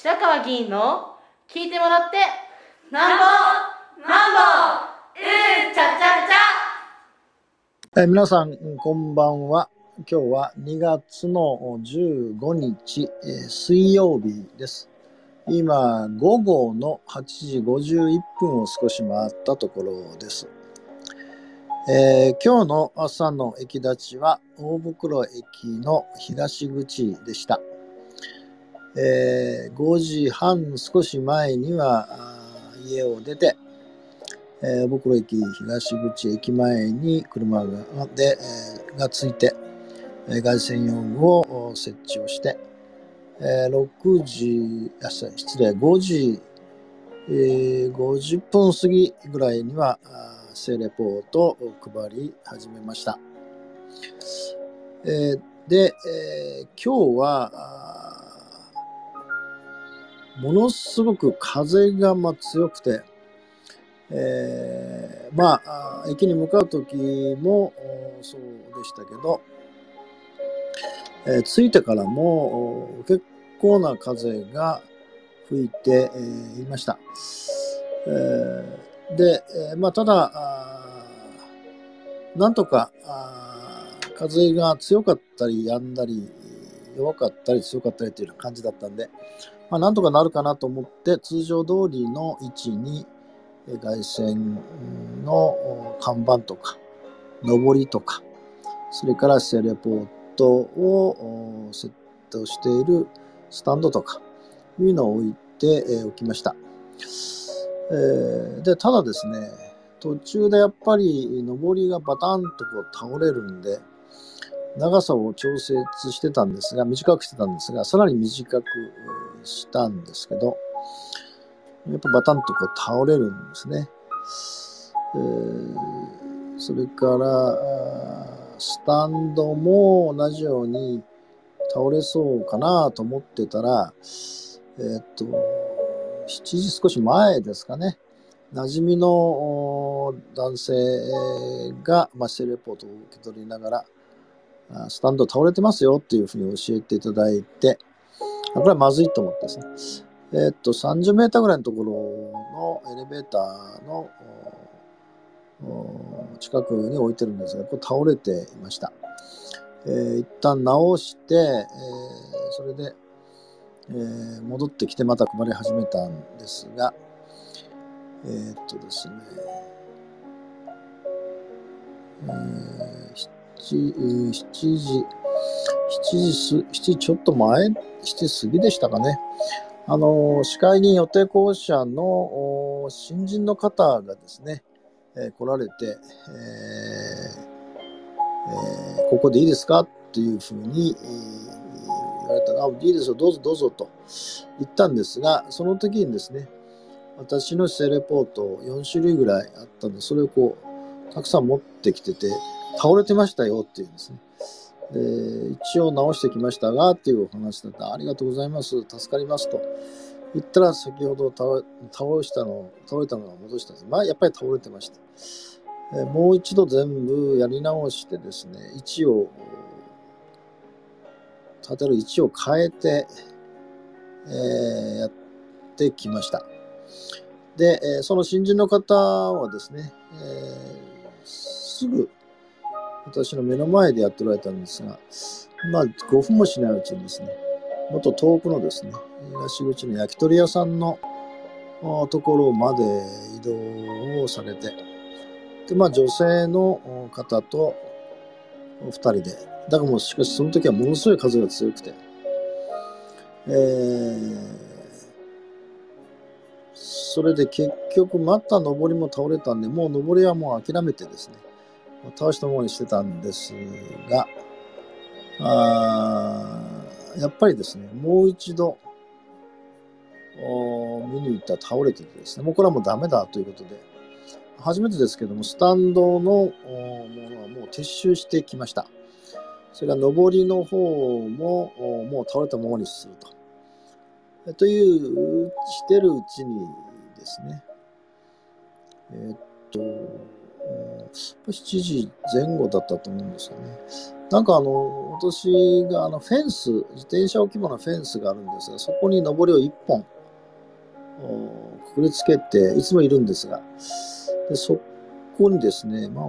白川議員の聞いてもらってなんぼなんぼうんちゃちゃちえー皆さん、こんばんは。今日は2月の15日、えー水曜日です。今、午後の8時51分を少し回ったところです。えー今日の朝の駅立ちは大袋駅の東口でした。えー5時半少し前にはあー家を出て、えー、袋駅東口駅前に車がで、えーがついて、えー外線用具をお設置をして、えー6時、あ失礼、5時、えー50分過ぎぐらいには、あーレポートを配り始めました。えーで、えー今日は、あものすごく風がま強くて、えーまあ、駅に向かう時もそうでしたけど、えー着いてからも結構な風が吹いて、えーいました。えーで、えまあ、ただ、なんとか風が強かったり止んだり弱かったり強かったりというような感じだったんで、まあ、なんとかなるかなと思って通常通りの位置に外線の看板とか上りとかそれからセレポートをセットしているスタンドとかいうのを置いておきました。えでただですね途中でやっぱり上りがバタンとこう倒れるんで長さを調節してたんですが短くしてたんですがさらに短くしたんですけどやっぱバタンとこう倒れるんですね。えーそれからスタンドも同じように倒れそうかなと思ってたらえーっと7時少し前ですかね馴染みの男性が、まあ、セレポートを受け取りながらスタンド倒れてますよっていうふうに教えていただいてこれはまずいと思ってですねえーっと30メーターぐらいのところのエレベーターの近くに置いてるんですが、これ倒れていました。えー一旦直して、えーそれで、えー戻ってきてまた配り始めたんですが、えーっとですね、えー、7, 7時、7時、7時ちょっと前、7時過ぎでしたかね。あの、司会に予定校舎の新人の方がですね、えー来られて、えーえーここでいいですかっていうふうに、えー言われたら、あいいですよ、どうぞどうぞと言ったんですが、その時にですね、私の姿勢レポート4種類ぐらいあったんで、それをこう、たくさん持ってきてて、倒れてましたよっていうんですね。で、一応直してきましたが、っていうお話だったら、ありがとうございます、助かりますと。言ったら、先ほど倒したの、倒れたのが戻したんです。まあ、やっぱり倒れてました。えもう一度全部やり直してですね、位置を、立てる位置を変えて、えーやってきました。で、えその新人の方はですね、えーすぐ私の目の前でやっておられたんですが、まあ5分もしないうちにですね、もっと遠くのですね、東口の焼き鳥屋さんのところまで移動をされて、で、まあ女性の方と2人で、だからもうしかしその時はものすごい風が強くて、えーそれで結局また上りも倒れたんで、もう上りはもう諦めてですね、倒したままにしてたんですが、あやっぱりですね、もう一度、お見に行ったら倒れててですね、もうこれはもうダメだということで、初めてですけども、スタンドのものはもう撤収してきました。それから上りの方ももう倒れたままにすると。という、してるうちにですね、えーっと、7時前後だったと思うんですよね。なんかあの、私があのフェンス、自転車置き場のフェンスがあるんですが、そこに上りを1本、くくりつけて、いつもいるんですが、でそこにですね、まあ、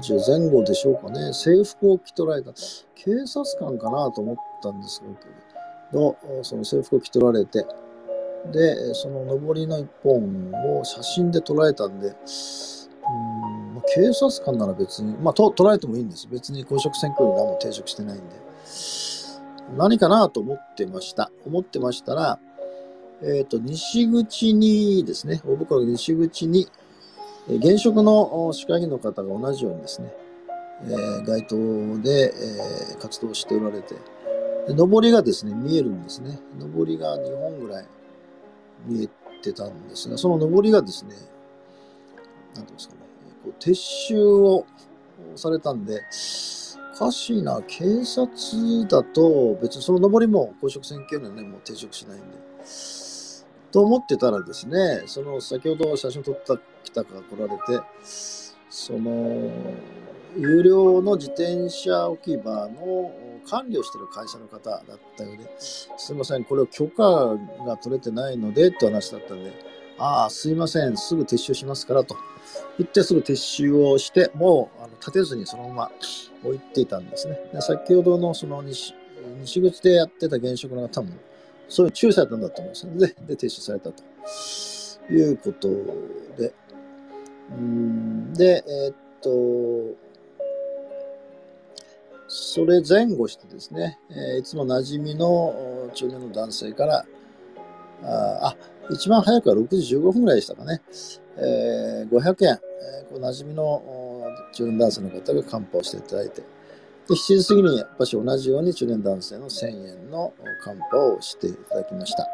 30前後でしょうかね、制服を着取られた、警察官かなと思ったんですけど、その制服を着取られて、で、その上りの一本を写真で捉えたんで、うん、警察官なら別に、まあ、と捉えてもいいんです。別に公職選挙に何も抵触してないんで。何かなと思ってました。思ってましたら、えっ、ー、と、西口にですね、大袋西口に、現職の市会議員の方が同じようにですね、えー、街頭で、えー、活動しておられて、上りがですね、見えるんですね。上りが2本ぐらい見えてたんですが、その上りがですね、なんていうんですかね、こう撤収をされたんで、おかしいな、警察だと別にその上りも公職選挙にはね、もう抵触しないんで。と思ってたらですね、その先ほど写真撮った来かが来られて、その、有料の自転車置き場の管理をしてる会社の方だったようで、すいません、これを許可が取れてないのでって話だったんで、ああ、すいません、すぐ撤収しますからと言ってすぐ撤収をして、もうあの立てずにそのまま置いていたんですね。で先ほどのその西西口でやってた現職の方も、そういう注意されたんだと思うんですよね。で、で撤収されたということで、うんで、えー、っと、それ前後してですね、え、いつも馴染みの中年の男性から、あ、あ一番早くは6時15分ぐらいでしたかね、えー、500円、えー、こう馴染みの中年男性の方が乾杯をしていただいて、で7時過ぎにやっぱし同じように中年男性の1000円の乾杯をしていただきました。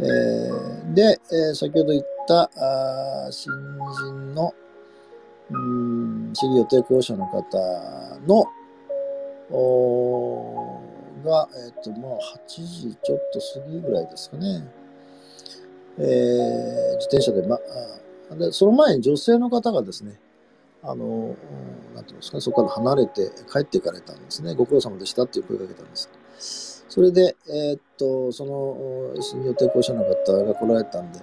えー、で、えー、先ほど言ったあ新人のうん市議予定交渉の方のが、えっ、ー、と、まあ、8時ちょっと過ぎぐらいですかね。えー、自転車で、まあ、で、その前に女性の方がですね、あの、なんていうんですかね、そこから離れて帰っていかれたんですね。ご苦労様でしたっていう声をかけたんです。それで、えー、っと、その、予定交渉の方が来られたんで、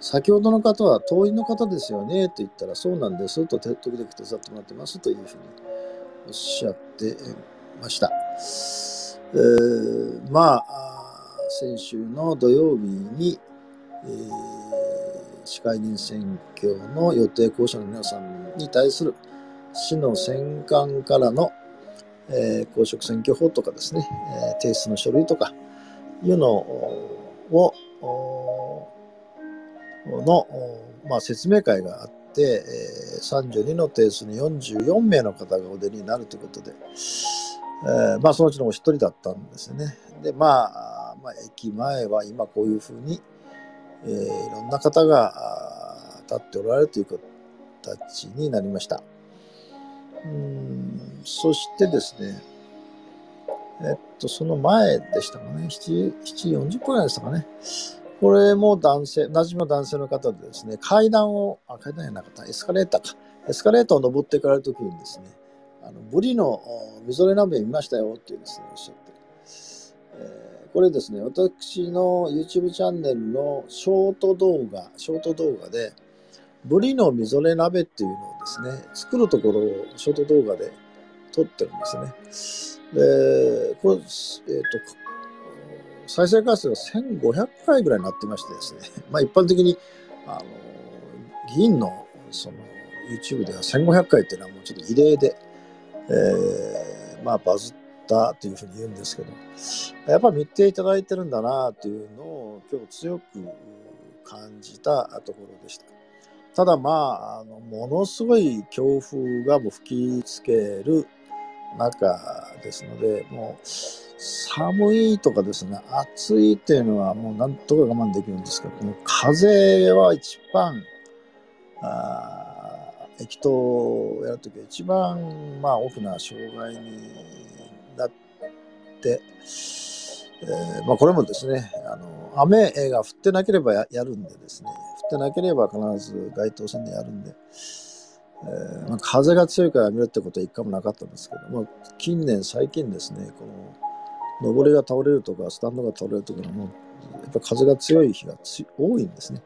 先ほどの方は党員の方ですよねと言ったら、そうなんですと、時々手伝ってもらってますというふうにおっしゃってました。えー、まあ、先週の土曜日に、えー、市会議員選挙の予定候補者の皆さんに対する市の選管からの、えー、公職選挙法とかですね、えー、提出の書類とかいうのを、の、まあ、説明会があってて、えー、32の定数に44名の方がお出になるということで、えー、まあ、そのうちのお一人だったんですよね。で、まあ、まあ、駅前は今こういうふうに、えー、いろんな方が立っておられるという形になりました。うんそしてですね、えっと、その前でしたかね、7時 ,7 時40分ぐらいでしたかね。これも男性、馴染みの男性の方でですね、階段を、あ、階段じゃなかった、エスカレーターか。エスカレーターを登っていかれるときにですね、あのブリのみぞれ鍋見ましたよっていうですね、おっしゃって。えー、これですね、私の YouTube チャンネルのショート動画、ショート動画で、ブリのみぞれ鍋っていうのをですね、作るところをショート動画で撮ってるんですね。で、これ、えっ、ー、と、再生回数が1500回ぐらいになってましてですね、まあ一般的に、あの、議員のその YouTube では1500回っていうのはもうちょっと異例で、えー、まあバズったというふうに言うんですけど、やっぱ見ていただいてるんだなというのを今日強く感じたところでした。ただまあ、あのものすごい強風がもう吹きつける中ですので、もう寒いとかですね、暑いっていうのはもうなんとか我慢できるんですけど、この風は一番、あ駅頭をやるときは一番、まあ、大きな障害になって、えーまあ、これもですね、あの雨が降ってなければややるんでですね、降ってなければ必ず街頭戦でやるんで、えーまあ、風が強いからやめるってことは一回もなかったんですけども、近年、最近ですね、この、上りが倒れるとか、スタンドが倒れるとかも、やっぱ風が強い日がつ多いんですね。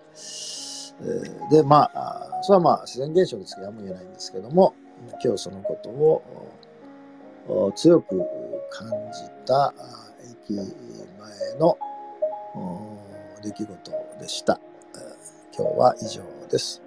えーで、まあ、それはまあ自然現象ですからやむを得ないんですけども、今日そのことを強く感じた駅前の出来事でした。今日は以上です。